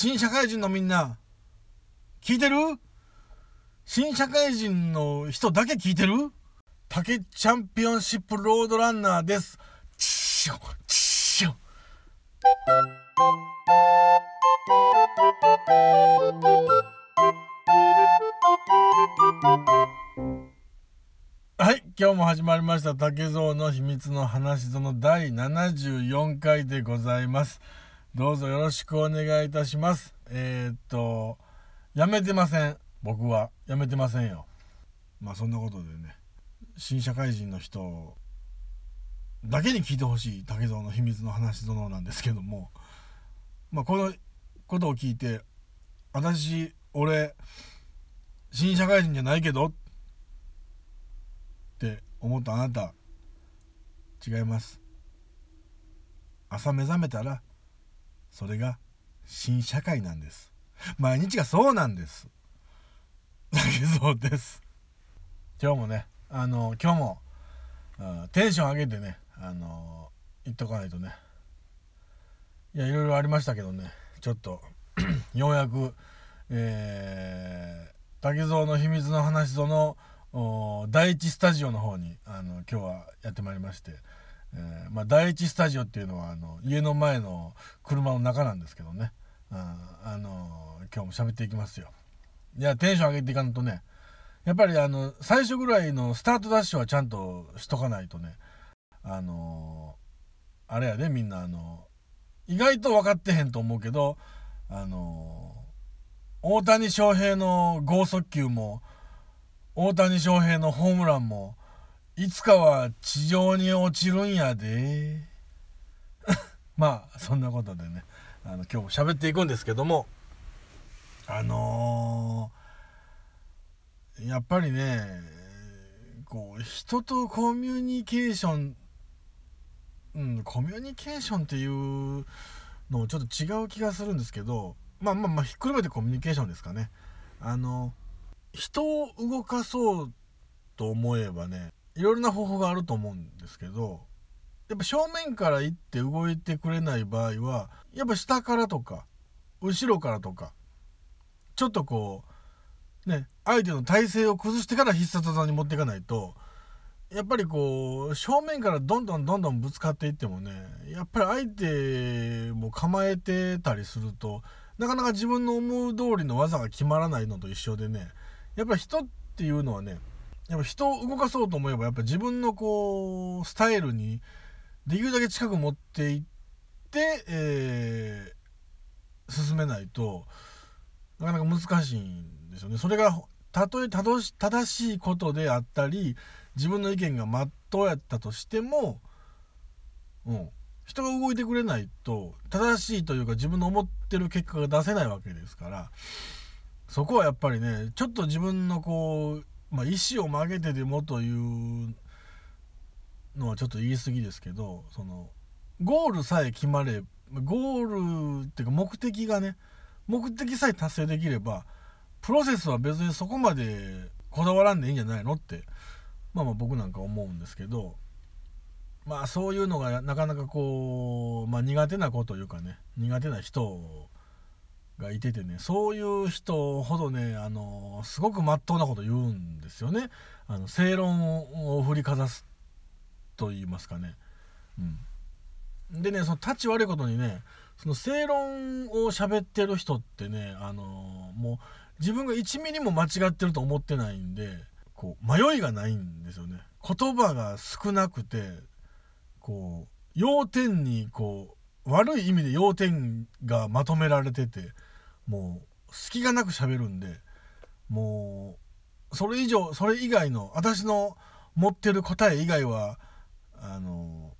新社会人のみんな、聞いてる？新社会人の人だけ聞いてる？竹チャンピオンシップロードランナーです。チシュチシはい、今日も始まりました竹蔵の秘密の話その第74回でございます。どうぞよろしくお願いいたします。えー、っと、やめてません。僕は。やめてませんよ。まあそんなことでね、新社会人の人だけに聞いてほしい竹蔵の秘密の話殿なんですけども、まあこのことを聞いて、私、俺、新社会人じゃないけどって思ったあなた、違います。朝目覚めたら、それが新社会なんです。毎日がそうなんです。だけそうです。今日もね、あの、今日も、テンション上げてね、あの、言っとかないとね。いや、いろいろありましたけどね、ちょっと ようやく、えー、竹蔵の秘密の話その第一スタジオの方にあの今日はやってまいりまして、えー、まあ、第一スタジオっていうのはあの家の前の車の中なんですけどね、ああの今日も喋っていきますよ。いやテンション上げていかんとねやっぱりあの最初ぐらいのスタートダッシュはちゃんとしとかないとねあのあれやでみんなあの意外と分かってへんと思うけどあの大谷翔平の剛速球も大谷翔平のホームランもいつかは地上に落ちるんやで。まあそんなことでねあの今日も喋っていくんですけども。あのー、やっぱりねこう人とコミュニケーションうんコミュニケーションっていうのちょっと違う気がするんですけどまあまあまあひっくるめてコミュニケーションですかね。あの人を動かそうと思えばねいろいろな方法があると思うんですけどやっぱ正面から行って動いてくれない場合はやっぱ下からとか後ろからとかちょっとこうね相手の体勢を崩してから必殺技に持っていかないとやっぱりこう正面からどんどんどんどんぶつかっていってもねやっぱり相手も構えてたりするとなかなか自分の思う通りの技が決まらないのと一緒でねやっぱり人っていうのはねやっぱ人を動かそうと思えばやっぱ自分のこうスタイルにできるだけ近く持っていって、えー、進めないとなかなか難しいんですよね。それがたとえ正しいことであったり自分の意見がまっとうやったとしても、うん、人が動いてくれないと正しいというか自分の思ってる結果が出せないわけですからそこはやっぱりねちょっと自分のこう、まあ、意思を曲げてでもというのはちょっと言い過ぎですけどそのゴールさえ決まれゴールっていうか目的がね目的さえ達成できればプロセスは別にそこまでこだわらんでいいんじゃないのってまあまあ僕なんか思うんですけどまあそういうのがなかなかこう、まあ、苦手な子というかね苦手な人がいててねそういう人ほどねあのすごくまっとうなこと言うんですよねあの正論を振りかざすと言いますかね。うん、でねその立ち悪いことにねその正論を喋ってる人ってねあのもう自分が1ミリも間違ってると思ってないんでこう迷いがないんですよね。言葉が少なくてこう要点にこう悪い意味で要点がまとめられててもう隙がなく喋るんでもうそれ以上それ以外の私の持ってる答え以外はあの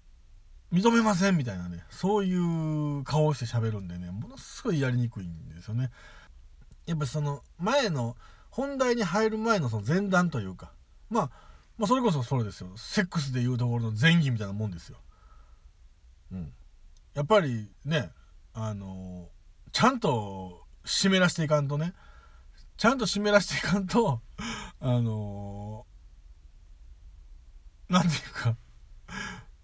認めませんみたいなねそういう顔をして喋るんでねものすごいやりにくいんですよね。やっぱその前の本題に入る前のその前段というか、まあ、まあそれこそそれですよセックスでいうところの前儀みたいなもんですよ。うん、やっぱりねあのちゃんと湿らしていかんとね。ちゃんと湿らしていかんとあの何て言うか。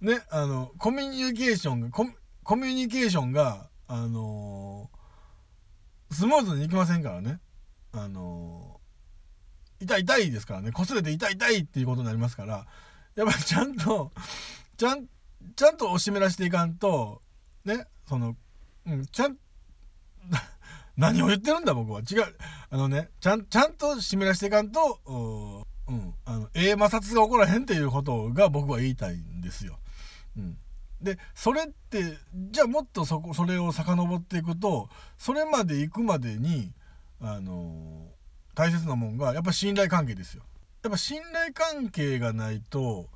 ねあのコミュニケーションがコミュニケーションがあのスムーズにいきませんからね。あの痛い痛いですからね。擦れて痛い痛いっていうことになりますから。やっぱりちゃんとちゃんちゃんとおしめらしていかんとねその、うん、ちゃん何を言ってるんだ僕は違うあのねちゃんちゃんと湿らしていかんとうん、あのええ摩擦が起こらへんっていうことが僕は言いたいんですよ。うん、でそれってじゃあもっとそこそれを遡っていくとそれまで行くまでにあの大切なもんがやっぱ信頼関係ですよ。やっぱ信頼関係がないと、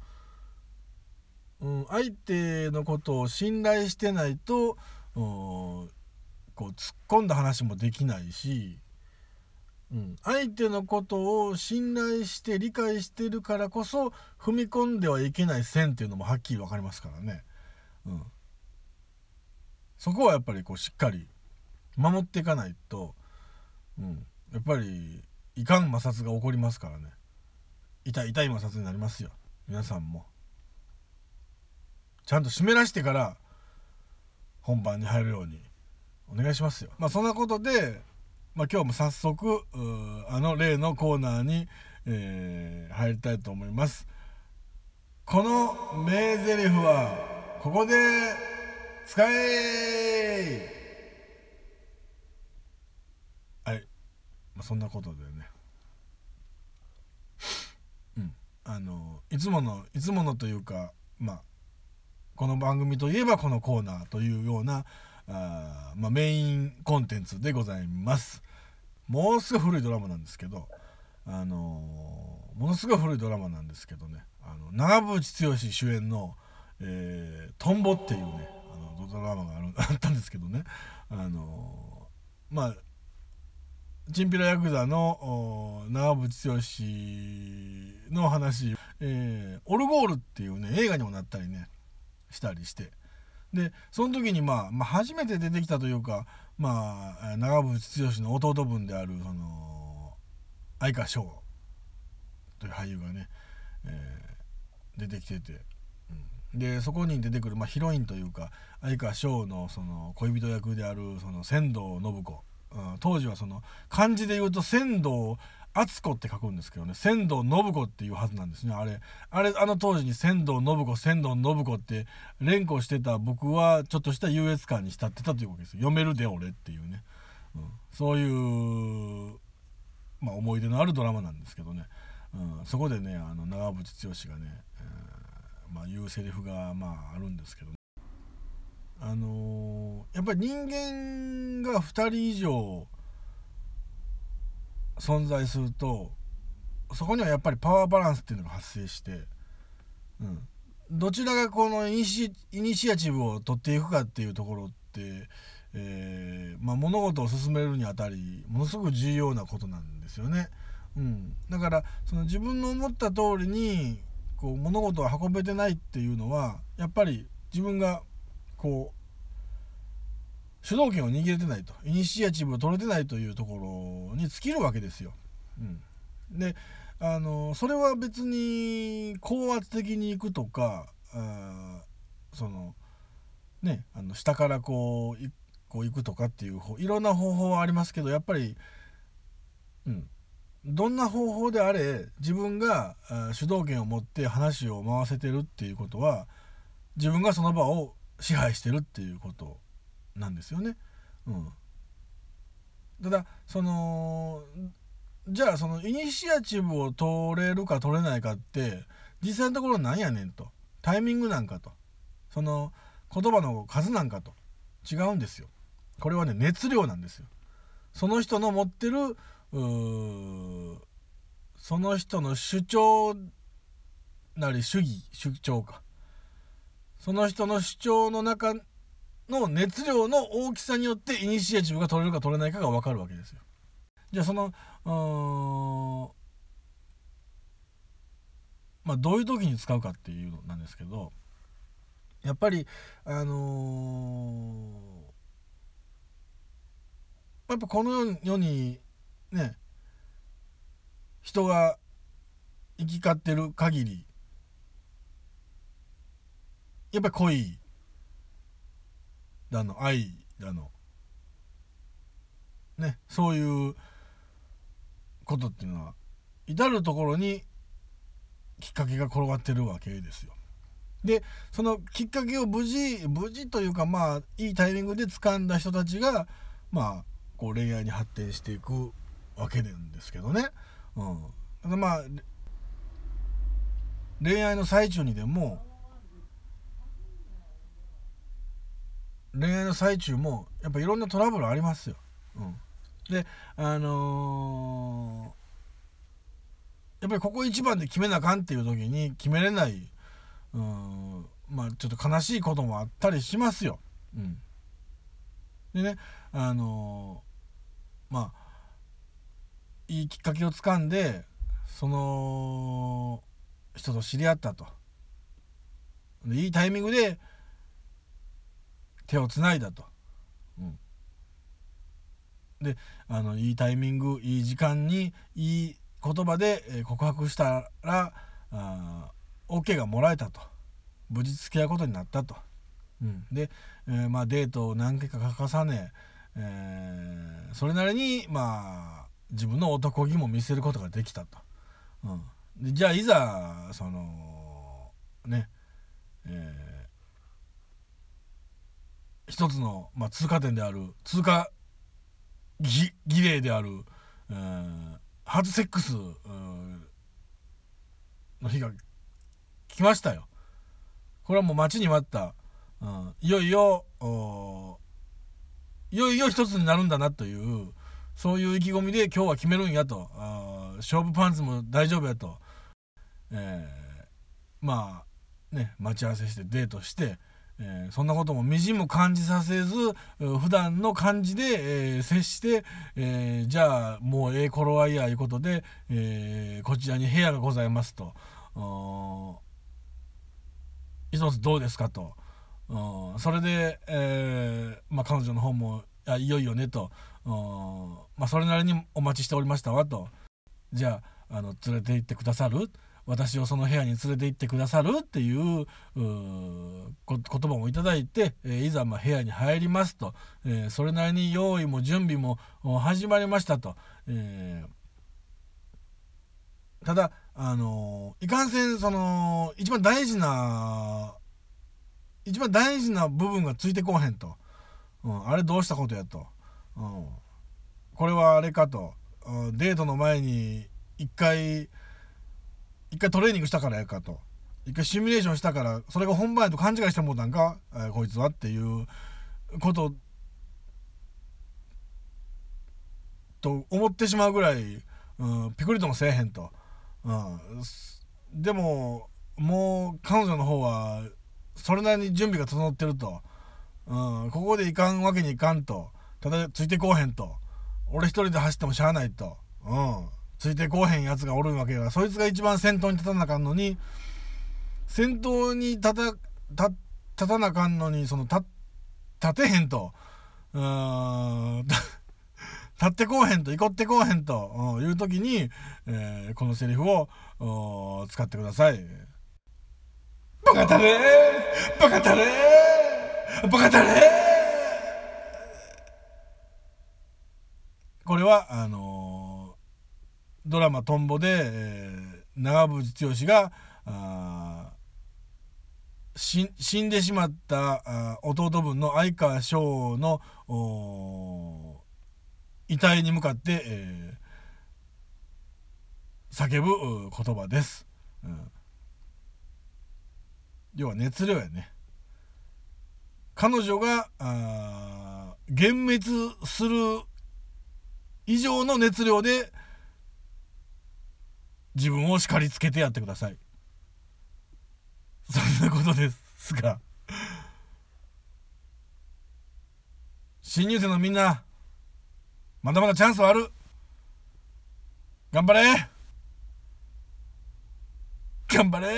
うん、相手のことを信頼してないとうんこう突っ込んだ話もできないしうん、相手のことを信頼して理解してるからこそ踏み込んではいけない線っていうのもはっきり分かりますからね、うん、そこはやっぱりこうしっかり守っていかないと、うん、やっぱりいかん摩擦が起こりますからね。痛い痛い摩擦になりますよ。皆さんも。ちゃんと湿らしてから本番に入るように。お願いしますよ。まあそんなことでまあ、今日も早速あの例のコーナーに、えー、入りたいと思います。この名台詞はここで使えはい、まあ、そんなことでね。うん。あのいつものいつものというかまあこの番組といえばこのコーナーというようなあ、まあ、メインコンテンツでございます。ものすごい古いドラマなんですけど、あのー、ものすごい古いドラマなんですけどね。あの長渕剛主演の「えー、トンボ」っていうねあのドラマがある あったんですけどね。あのー、まあチンピラヤクザの長渕剛の話、えー、オルゴールっていうね映画にもなったりねしたりして。でその時に、まあ、まあ初めて出てきたというかまあ長渕剛の弟分であるその相川翔という俳優がね、えー、出てきてて、うん、でそこに出てくる、まあ、ヒロインというか相川翔のその恋人役であるその仙道信子、うん、当時はその漢字で言うと仙道敦子って書くんですけどね仙道信子っていうはずなんですね。あれあれあの当時に仙道信子仙道信子って連呼してた僕はちょっとした優越感に浸ってたというわけです読めるで俺っていうね、うん、そういう、まあ、思い出のあるドラマなんですけどね、うん、そこでねあの長渕剛がね、えー、まあ、言うセリフがまああるんですけど、ね、あのー、やっぱり人間が2人以上存在するとそこにはやっぱりパワーバランスっていうのが発生して、うん、どちらがこのイニシイニシアチブを取っていくかっていうところって、えー、まあ、物事を進めるにあたりものすごく重要なことなんですよね。うん、だからその自分の思った通りにこう物事を運べてないっていうのはやっぱり自分がこう主導権を握れてないと。イニシアチブを取れてないというところに尽きるわけですよ。うん、であのそれは別に高圧的にいくとかあそのねあの下からこうこう行くとかっていういろんな方法はありますけどやっぱり、うん、どんな方法であれ自分が主導権を持って話を回せてるっていうことは自分がその場を支配してるっていうこと。なんですよね。うん、ただそのじゃあそのイニシアチブを取れるか取れないかって実際のところなんやねんとタイミングなんかとその言葉の数なんかと違うんですよ。これはね熱量なんですよ。その人の持ってるその人の主張なり主義主張かその人の主張の中の熱量の大きさによってイニシアチブが取れるか取れないかが分かるわけですよ。じゃあそのまあどういう時に使うかっていうのなんですけどやっぱりあのー、やっぱこの世にね人が行き交ってる限りやっぱり恋だの愛だのねそういうことっていうのは至る所にきっかけが転がってるわけですよ。でそのきっかけを無事無事というかまあいいタイミングで掴んだ人たちがまあこう恋愛に発展していくわけなんですけどね。うん、だまあ恋愛の最中にでも恋愛の最中もやっぱいろんなトラブルありますよ。うん、であのー、やっぱりここ一番で決めなあかんっていう時に決めれないうんまあちょっと悲しいこともあったりしますよ。うん、でねあのー、まあいいきっかけをつかんでその人と知り合ったと。いいタイミングで手をつないだと。うん、であのいいタイミングいい時間にいい言葉で告白したらあ OK がもらえたと無事付き合うことになったと。うん、で、えー、まあ、デートを何回か重ね、えー、それなりにまあ自分の男気も見せることができたと。うん、でじゃあいざそのねえー一つの、まあ、通過点である通過儀礼である、えー、初セックスの日が来ましたよ。これはもう待ちに待った、うん、いよいよいよいよ一つになるんだなというそういう意気込みで今日は決めるんやと。勝負パンツも大丈夫やと、えー、まあね待ち合わせしてデートしてえー、そんなこともみじんも感じさせず普段の感じで、えー、接して、えー、じゃあもうええ頃合いやいうことで、えこちらに部屋がございますと。一つどうですかと。それで、えまあ、彼女の方もいいよいよねと。まあ、それなりにお待ちしておりましたわと。じゃああの連れて行ってくださる。私をその部屋に連れて行ってくださるっていう言葉もいただいて、え、いざま部屋に入りますと、え、それなりに用意も準備も始まりましたと、え、ただあのいかんせんその一番大事な一番大事な部分がついてこうへんと、うん、あれどうしたことやと、うん、これはあれかと、うん、デートの前に一回一回トレーニングしたからやかと。一回シミュレーションしたからそれが本番やと勘違いしてもうたんか、えー、こいつはっていうことと思ってしまうぐらい、うん、ピクリともせえへんと、うん、でももう彼女の方はそれなりに準備が整ってると、うん、ここでいかんわけにいかんと。ただついてこうへんと。俺一人で走ってもしゃあないと、うん、ついてこうへんやつがおるわけやからそいつが一番先頭に立たなあかんのに先頭に立た立立たなあかんのにその立立てへんとうん 立ってこうへんと、いこってこうへんという時に、えー、このセリフを使ってください。バカタレバカタレバカタレこれは、あのードラマ「トンボで」えー、長渕剛が死んでしまった弟分の相川翔の遺体に向かって、えー、叫ぶ言葉です、うん、要は熱量やね。彼女が幻滅する以上の熱量で自分を叱りつけてやってください。そんなことですが。新入生のみんなまだまだチャンスはある。頑張れ。頑張れ。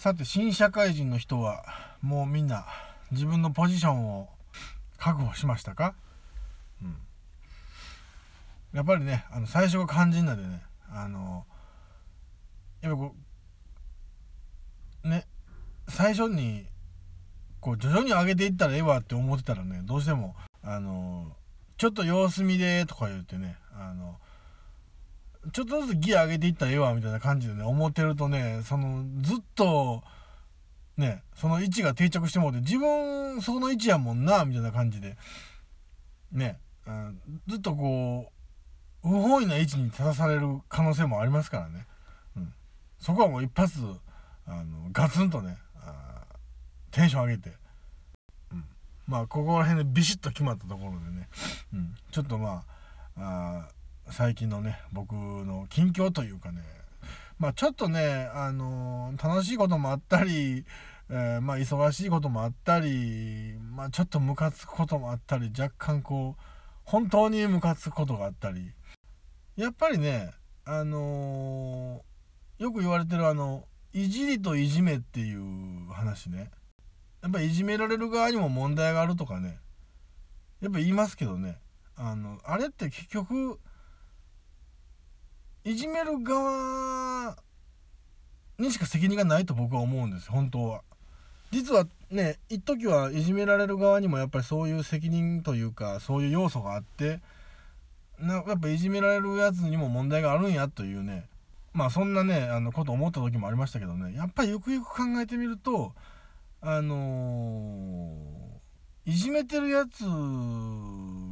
さて新社会人の人はもうみんな自分のポジションを確保しましたか？うん。やっぱりねあの最初が肝心なんでねあのやっぱこうね最初にこう徐々に上げていったらええわって思ってたらねどうしてもあのちょっと様子見でとか言ってねあのちょっとずつギア上げていったらええわみたいな感じでね思ってるとねそのずっとねその位置が定着してもうて自分その位置やもんなみたいな感じで。ね、うん、ずっとこう不本意な位置に立たされる可能性もありますからね、うん、そこはもう一発あのガツンとねテンション上げて、うん、まあここら辺でビシッと決まったところでね、うん、ちょっとまあ最近のね僕の近況というかねまあちょっとね、あの、楽しいこともあったり、えー、まあ忙しいこともあったり、まあちょっとムカつくこともあったり若干こう本当にムカつくことがあったり。やっぱりねあのー、よく言われてるあのいじりといじめっていう話ね。やっぱいじめられる側にも問題があるとかね。やっぱ言いますけどね。あのあれって結局いじめる側にしか責任がないと僕は思うんです本当は。実はね一時はいじめられる側にもやっぱりそういう責任というかそういう要素があってなやっぱいじめられるやつにも問題があるんやというねまあそんなねあのこと思った時もありましたけどねやっぱりよくよく考えてみるとあのー、いじめてるやつ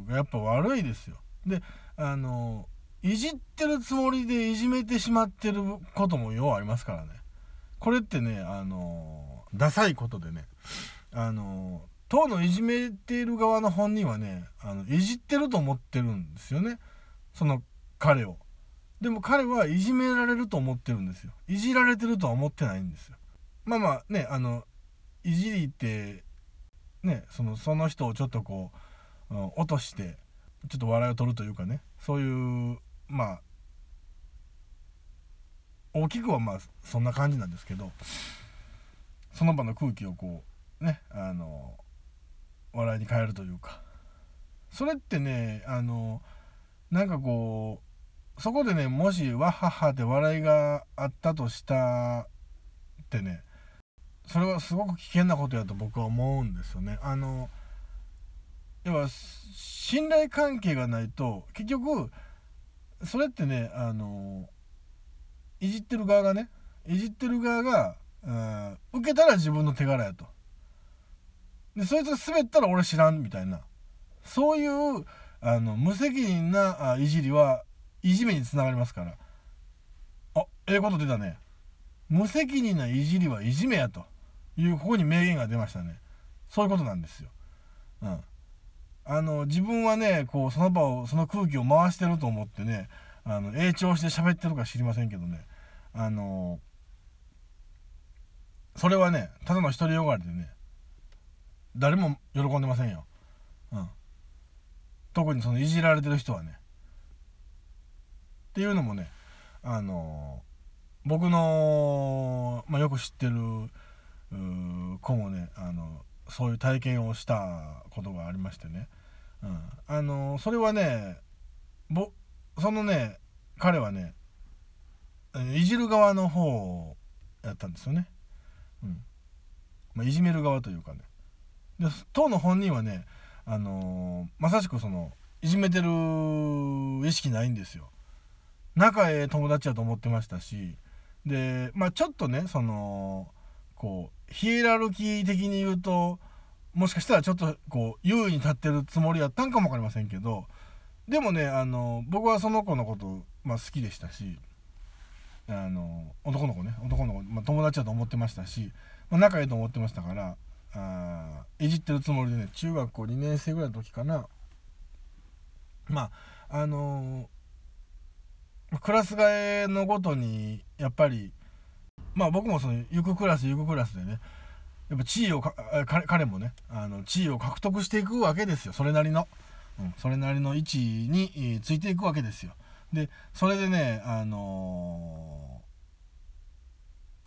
がやっぱ悪いですよ。であのー、いじってるつもりでいじめてしまってることもようありますからね。これってねあのー、ダサいことでねあの当のいじめている側の本人はねあのいじってると思ってるんですよね。その彼を。でも彼はいじめられると思ってるんですよ。いじられてるとは思ってないんですよ。まあまあねあのいじりってねそのその人をちょっとこう、落としてちょっと笑いを取るというかねそういうまあ大きくはまあそんな感じなんですけどその場の空気をこうねあの笑いに変えるというかそれってねあのなんかこうそこでねもしわははって笑いがあったとしたってねそれはすごく危険なことやと僕は思うんですよね。あの要は信頼関係がないと結局それってねあのいじってる側がねいじってる側が、うん、受けたら自分の手柄やと。でそいつが滑ったら俺知らんみたいな。そういうあの無責任なあいじりはいじめにつながりますから。あええこと出たね。無責任ないじりはいじめやと。いうここに名言が出ましたね。そういうことなんですよ。うん。あの自分はねこうその場をその空気を回してると思ってねあの永長して喋ってるか知りませんけどねあのそれはねただの独りよがりでね誰も喜んでませんよ。うん。特にそのいじられてる人はね。っていうのもね、あの、僕の、まあ、よく知ってる子もね、あのそういう体験をしたことがありましてね。うん。あの、それはね、ぼ、そのね、彼はね、いじる側の方やったんですよね。うん。まあ、いじめる側というかね。で当の本人はね、あの、まさしくそのいじめてる意識ないんですよ仲ええ友達やと思ってましたしでまあちょっとねそのこうヒエラルキー的に言うともしかしたらちょっとこう優位に立ってるつもりやったんかも分かりませんけどでもねあの僕はその子のこと、まあ、好きでしたしあの男の子ね男の子、まあ、友達だと思ってましたし、まあ、仲いいと思ってましたからあいじってるつもりでね中学校2年生ぐらいの時かな。まああの、クラス替えのごとにやっぱりまあ僕もその行くクラス行くクラスでねやっぱ地位を彼もねあの地位を獲得していくわけですよ。それなりの、うん、それなりの位置についていくわけですよ。でそれでねあの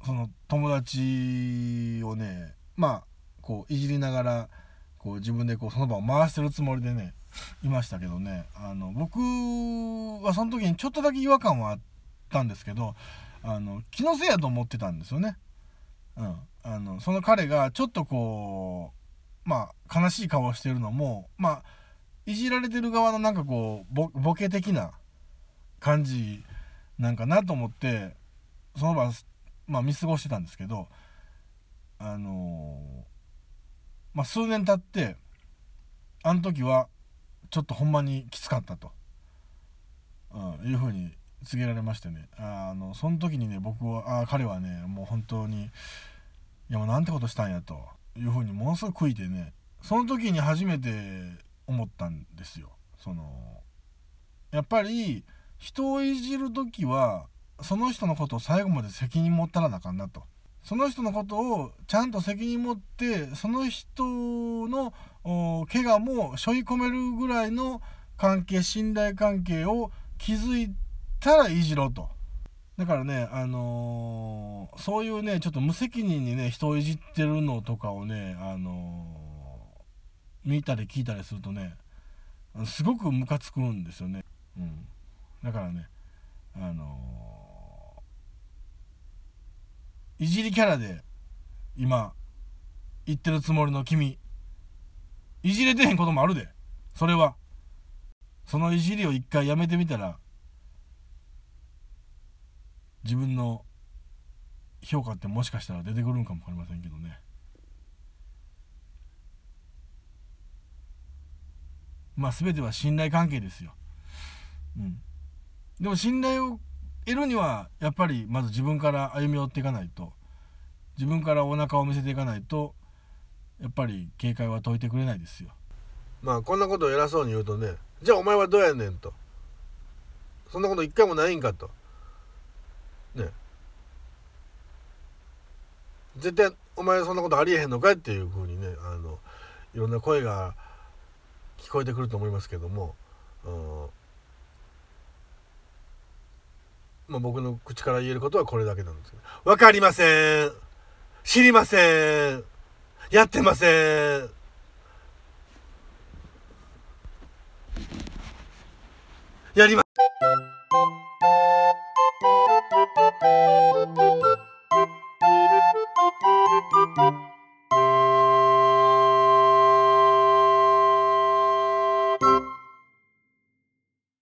ー、その友達をねまあこういじりながらこう自分でこうその場を回してるつもりでねいましたけどね。あの僕はその時にちょっとだけ違和感はあったんですけどあの気のせいやと思ってたんですよね。うん、あのその彼がちょっとこうまあ悲しい顔をしてるのもまあいじられてる側のなんかこうボケ的な感じなんかなと思ってその場、まあ、見過ごしてたんですけどあのー、まあ、数年経ってあの時はちょっとほんまにきつかったと、うん、いうふうに告げられましてね。あのその時にね僕はあ彼はねもう本当にいやもうなんてことしたんやというふうにものすごく悔いてねその時に初めて思ったんですよ。そのやっぱり人をいじる時はその人のことを最後まで責任持ったらなあかんなと。その人のことをちゃんと責任持ってその人の怪我も背負い込めるぐらいの関係信頼関係を築いたらいじろうと。だからね、あのー、そういうねちょっと無責任にね人をいじってるのとかをね、あのー、見たり聞いたりするとねすごくムカつくんですよね。うん、だからね、あのー、いじりキャラで今言ってるつもりの君いじれてへんこともあるで。それは。そのいじりを一回やめてみたら自分の評価ってもしかしたら出てくるんかも分かりませんけどね。まあ全ては信頼関係ですよ、うん、でも信頼を得るにはやっぱりまず自分から歩み寄っていかないと。自分からお腹を見せていかないとやっぱり警戒は解いてくれないですよ。まあこんなことを偉そうに言うとねじゃあお前はどうやねんと。そんなこと一回もないんかと。絶対お前そんなことありえへんのかいっていうふうにねあのいろんな声が聞こえてくると思いますけども、まあ、僕の口から言えることはこれだけなんですけど「分かりません。知りません。やってません」やります。